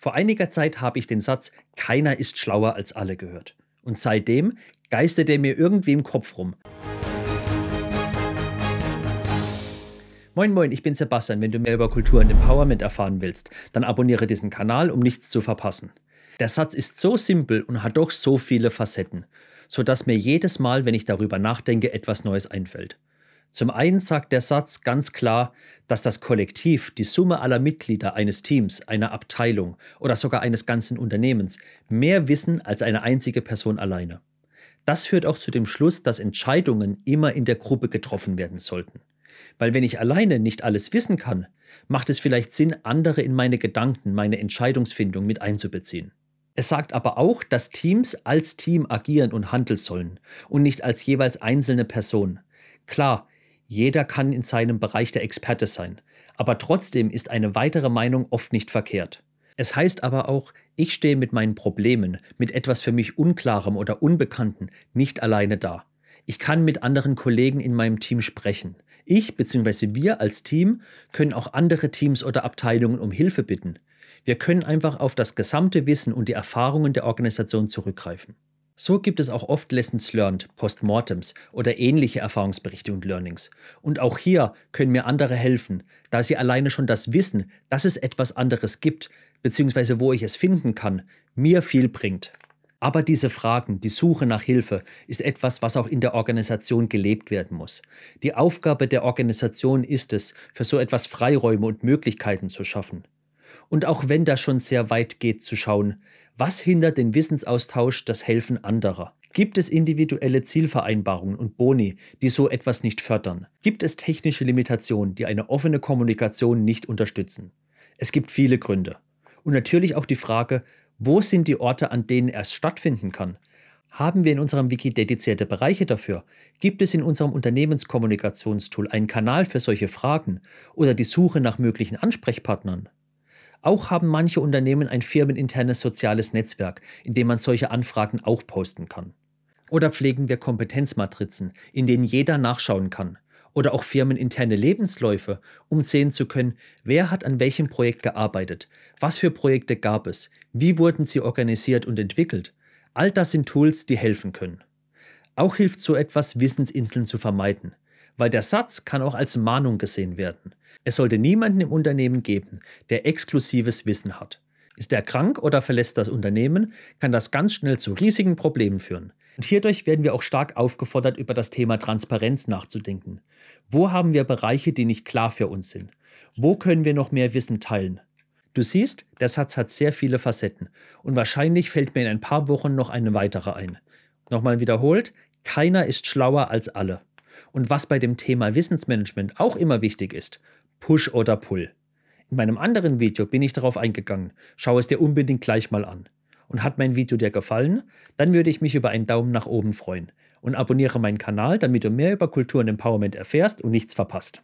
Vor einiger Zeit habe ich den Satz Keiner ist schlauer als alle gehört. Und seitdem geistert er mir irgendwie im Kopf rum. Moin Moin, ich bin Sebastian. Wenn du mehr über Kultur und Empowerment erfahren willst, dann abonniere diesen Kanal, um nichts zu verpassen. Der Satz ist so simpel und hat doch so viele Facetten, sodass mir jedes Mal, wenn ich darüber nachdenke, etwas Neues einfällt. Zum einen sagt der Satz ganz klar, dass das Kollektiv, die Summe aller Mitglieder eines Teams, einer Abteilung oder sogar eines ganzen Unternehmens mehr wissen als eine einzige Person alleine. Das führt auch zu dem Schluss, dass Entscheidungen immer in der Gruppe getroffen werden sollten. Weil wenn ich alleine nicht alles wissen kann, macht es vielleicht Sinn, andere in meine Gedanken, meine Entscheidungsfindung mit einzubeziehen. Es sagt aber auch, dass Teams als Team agieren und handeln sollen und nicht als jeweils einzelne Person. Klar, jeder kann in seinem Bereich der Experte sein, aber trotzdem ist eine weitere Meinung oft nicht verkehrt. Es heißt aber auch, ich stehe mit meinen Problemen, mit etwas für mich Unklarem oder Unbekannten nicht alleine da. Ich kann mit anderen Kollegen in meinem Team sprechen. Ich bzw. wir als Team können auch andere Teams oder Abteilungen um Hilfe bitten. Wir können einfach auf das gesamte Wissen und die Erfahrungen der Organisation zurückgreifen. So gibt es auch oft Lessons Learned, Postmortems oder ähnliche Erfahrungsberichte und Learnings. Und auch hier können mir andere helfen, da sie alleine schon das Wissen, dass es etwas anderes gibt, beziehungsweise wo ich es finden kann, mir viel bringt. Aber diese Fragen, die Suche nach Hilfe, ist etwas, was auch in der Organisation gelebt werden muss. Die Aufgabe der Organisation ist es, für so etwas Freiräume und Möglichkeiten zu schaffen. Und auch wenn das schon sehr weit geht, zu schauen, was hindert den Wissensaustausch, das Helfen anderer? Gibt es individuelle Zielvereinbarungen und Boni, die so etwas nicht fördern? Gibt es technische Limitationen, die eine offene Kommunikation nicht unterstützen? Es gibt viele Gründe. Und natürlich auch die Frage, wo sind die Orte, an denen es stattfinden kann? Haben wir in unserem Wiki dedizierte Bereiche dafür? Gibt es in unserem Unternehmenskommunikationstool einen Kanal für solche Fragen oder die Suche nach möglichen Ansprechpartnern? Auch haben manche Unternehmen ein firmeninternes soziales Netzwerk, in dem man solche Anfragen auch posten kann. Oder pflegen wir Kompetenzmatrizen, in denen jeder nachschauen kann. Oder auch firmeninterne Lebensläufe, um sehen zu können, wer hat an welchem Projekt gearbeitet, was für Projekte gab es, wie wurden sie organisiert und entwickelt. All das sind Tools, die helfen können. Auch hilft so etwas, Wissensinseln zu vermeiden, weil der Satz kann auch als Mahnung gesehen werden. Es sollte niemanden im Unternehmen geben, der exklusives Wissen hat. Ist er krank oder verlässt das Unternehmen, kann das ganz schnell zu riesigen Problemen führen. Und hierdurch werden wir auch stark aufgefordert, über das Thema Transparenz nachzudenken. Wo haben wir Bereiche, die nicht klar für uns sind? Wo können wir noch mehr Wissen teilen? Du siehst, der Satz hat sehr viele Facetten und wahrscheinlich fällt mir in ein paar Wochen noch eine weitere ein. Nochmal wiederholt, keiner ist schlauer als alle. Und was bei dem Thema Wissensmanagement auch immer wichtig ist, Push oder Pull. In meinem anderen Video bin ich darauf eingegangen. Schau es dir unbedingt gleich mal an. Und hat mein Video dir gefallen? Dann würde ich mich über einen Daumen nach oben freuen. Und abonniere meinen Kanal, damit du mehr über Kultur und Empowerment erfährst und nichts verpasst.